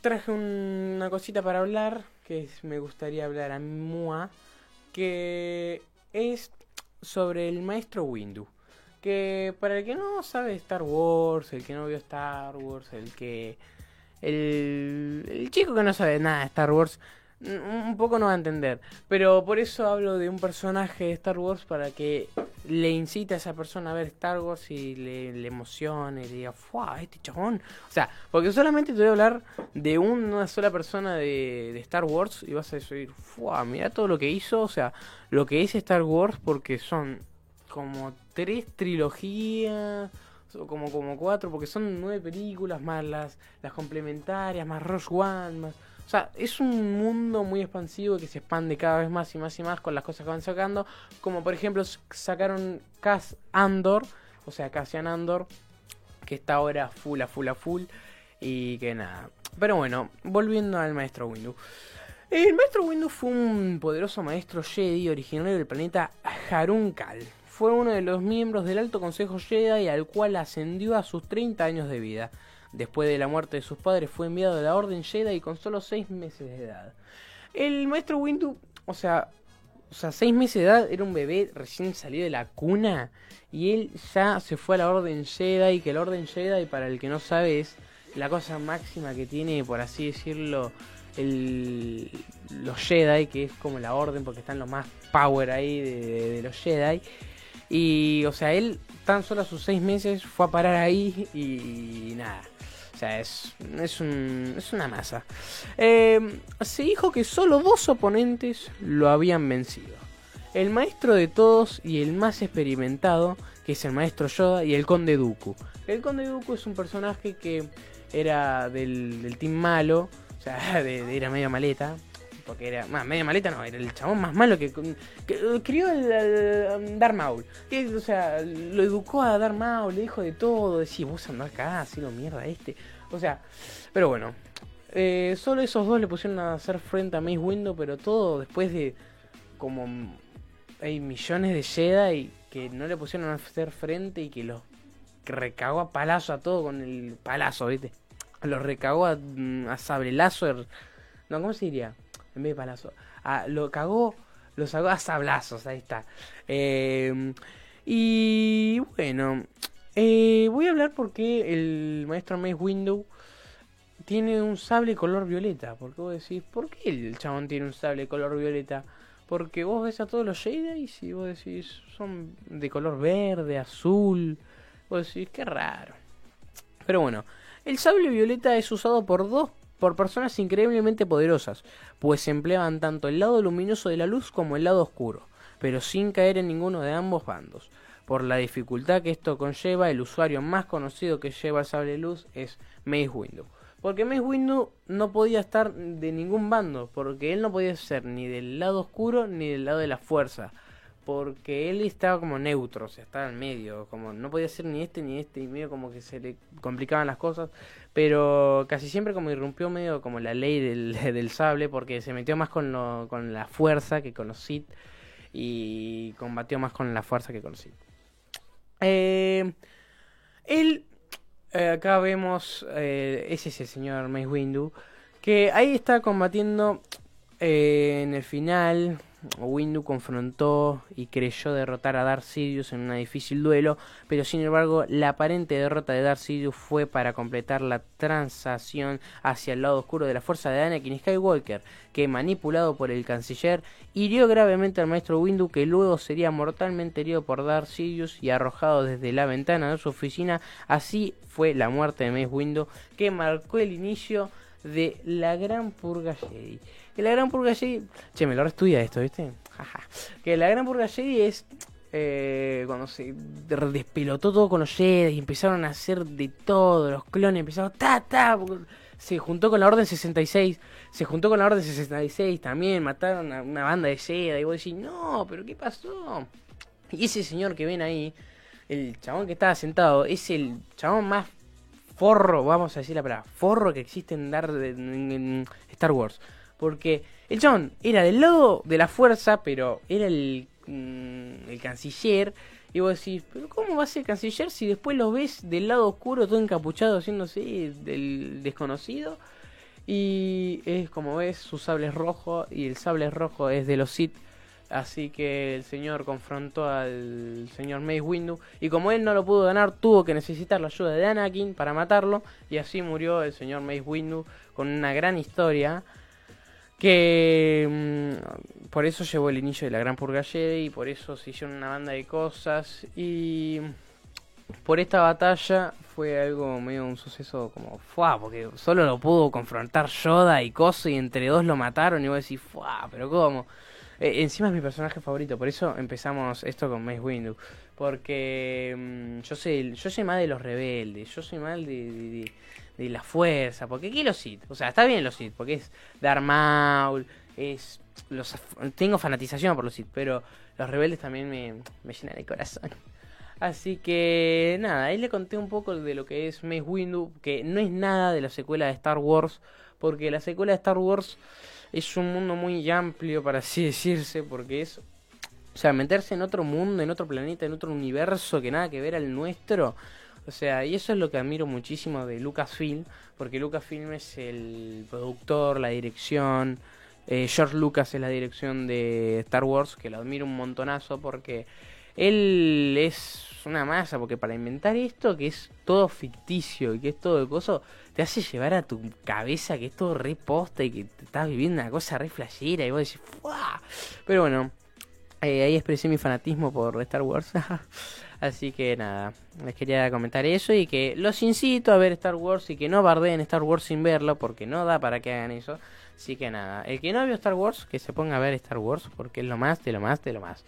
traje una cosita para hablar, que me gustaría hablar a Mua, que es sobre el maestro Windu. Que para el que no sabe Star Wars, el que no vio Star Wars, el que... El, el chico que no sabe nada de Star Wars, un poco no va a entender. Pero por eso hablo de un personaje de Star Wars para que le incite a esa persona a ver Star Wars y le, emocione, y le diga, ¡fuah, este chabón! O sea, porque solamente te voy a hablar de una sola persona de, Star Wars y vas a decir, ¡fuah! Mira todo lo que hizo, o sea, lo que es Star Wars porque son como tres trilogías o como, como cuatro, porque son nueve películas más las, las complementarias, más Rush One, más o sea, es un mundo muy expansivo que se expande cada vez más y más y más con las cosas que van sacando. Como por ejemplo sacaron Cass Andor, o sea, Cassian Andor, que está ahora full a full a full. Y que nada. Pero bueno, volviendo al maestro Windu. El maestro Windu fue un poderoso maestro Jedi originario del planeta Harun Kal. Fue uno de los miembros del Alto Consejo Jedi al cual ascendió a sus 30 años de vida. Después de la muerte de sus padres fue enviado a la Orden Jedi con solo 6 meses de edad. El maestro Windu, o sea, o sea, 6 meses de edad, era un bebé recién salido de la cuna y él ya se fue a la Orden Jedi, que la Orden Jedi, para el que no sabe, es la cosa máxima que tiene, por así decirlo, el, los Jedi, que es como la Orden, porque están los más power ahí de, los Jedi. Y, o sea, él tan solo a sus 6 meses fue a parar ahí y nada. O sea, es, es, un, es una masa. Eh, se dijo que solo dos oponentes lo habían vencido. El maestro de todos y el más experimentado, que es el maestro Yoda, y el conde Dooku. El conde Dooku es un personaje que era del, del team malo, o sea, era medio maleta, porque era más media maleta no, era el chabón más malo que, que crió el, Darth Maul. o sea, lo educó a Darth Maul, le dijo de todo, decía, vos andás acá, así lo mierda este. O sea, pero bueno. Eh, solo esos dos le pusieron a hacer frente a Mace Window, pero todo después de como hay millones de Jedi que no le pusieron a hacer frente y que los recagó a palazo a todo con el palazo, ¿viste? Los recagó a, a sable láser. No, ¿cómo se diría? en vez de palazo. Lo cagó, lo sacó a sablazos, ahí está. Eh, y bueno, eh, voy a hablar porque el maestro Mace Window tiene un sable color violeta. Porque vos decís, ¿por qué el chabón tiene un sable color violeta? Porque vos ves a todos los Jedi y vos decís, son de color verde, azul. Vos decís, qué raro. Pero bueno, el sable violeta es usado por dos por personas increíblemente poderosas, pues empleaban tanto el lado luminoso de la luz como el lado oscuro, pero sin caer en ninguno de ambos bandos. Por la dificultad que esto conlleva, el usuario más conocido que lleva el sable luz es Mace Windu. Porque Mace Windu no podía estar de ningún bando, porque él no podía ser ni del lado oscuro ni del lado de la fuerza porque él estaba como neutro, o sea, estaba en medio, como no podía ser ni este ni este, y medio como que se le complicaban las cosas, pero casi siempre como irrumpió medio como la ley del, del sable, porque se metió más con, lo, con la fuerza que con los Sith, y combatió más con la fuerza que con los Sith. Eh, él, eh, acá vemos, eh, ese es el señor Mace Windu, que ahí está combatiendo en el final Windu confrontó y creyó derrotar a Darth Sidious en un difícil duelo, pero sin embargo la aparente derrota de Darth Sidious fue para completar la transacción hacia el lado oscuro de la fuerza de Anakin Skywalker, que manipulado por el canciller hirió gravemente al maestro Windu que luego sería mortalmente herido por Darth Sidious y arrojado desde la ventana de su oficina. Así fue la muerte de Mace Windu que marcó el inicio de la gran purga Jedi. Que la gran purga Jedi. Che, me lo estudia esto, ¿viste? que la gran purga es. Eh, cuando se despelotó todo con los Jedi y empezaron a hacer de todo, los clones empezaron ta ta, se juntó con la Orden 66, se juntó con la Orden 66 también, mataron a una banda de Jedi y vos decís, no, pero ¿qué pasó? Y ese señor que ven ahí, el chabón que estaba sentado, es el chabón más forro, vamos a decir la palabra, forro que existe en, Dar, en, Star Wars. Porque el John era del lado de la fuerza, pero era el, mm, el canciller. Y vos decís, pero ¿cómo va a ser canciller si después lo ves del lado oscuro, todo encapuchado, haciéndose del desconocido? Y es como ves, su sable es rojo y el sable rojo es de los Sith. Así que el señor confrontó al señor Mace Windu. Y como él no lo pudo ganar, tuvo que necesitar la ayuda de Anakin para matarlo. Y así murió el señor Mace Windu con una gran historia. Que mm, por eso llevó el inicio de la Gran Purga Jedi. Y por eso se hicieron una banda de cosas. Y por esta batalla fue algo medio un suceso como fuá, porque solo lo pudo confrontar Yoda y Coso y entre dos lo mataron y vos decís, fuá, pero ¿cómo? Eh, encima es mi personaje favorito, por eso empezamos esto con Mace Windu. Porque mm, yo sé, yo soy más de los rebeldes, yo soy más de, de, la fuerza, porque aquí los Sith, o sea, está bien los Sith, porque es Darth Maul, es los tengo fanatización por los Sith, pero los rebeldes también me, me llenan el corazón. Así que nada, ahí le conté un poco de lo que es Mace Windu, que no es nada de la secuela de Star Wars, porque la secuela de Star Wars es un mundo muy amplio, para así decirse, porque es, o sea, meterse en otro mundo, en otro planeta, en otro universo que nada que ver al nuestro. O sea, y eso es lo que admiro muchísimo de Lucasfilm, porque Lucasfilm es el productor, la dirección, eh, George Lucas es la dirección de Star Wars, que lo admiro un montonazo porque él es una masa, porque para inventar esto, que es todo ficticio y que es todo de te hace llevar a tu cabeza que es todo re posta y que te estás viviendo una cosa re flashera y vos decís, ¡Fua! Pero bueno, eh, ahí expresé mi fanatismo por Star Wars. Así que nada, les quería comentar eso y que los incito a ver Star Wars y que no bardeen Star Wars sin verlo porque no da para que hagan eso. Así que nada, el que no vio Star Wars, que se ponga a ver Star Wars porque es lo más de lo más de lo más.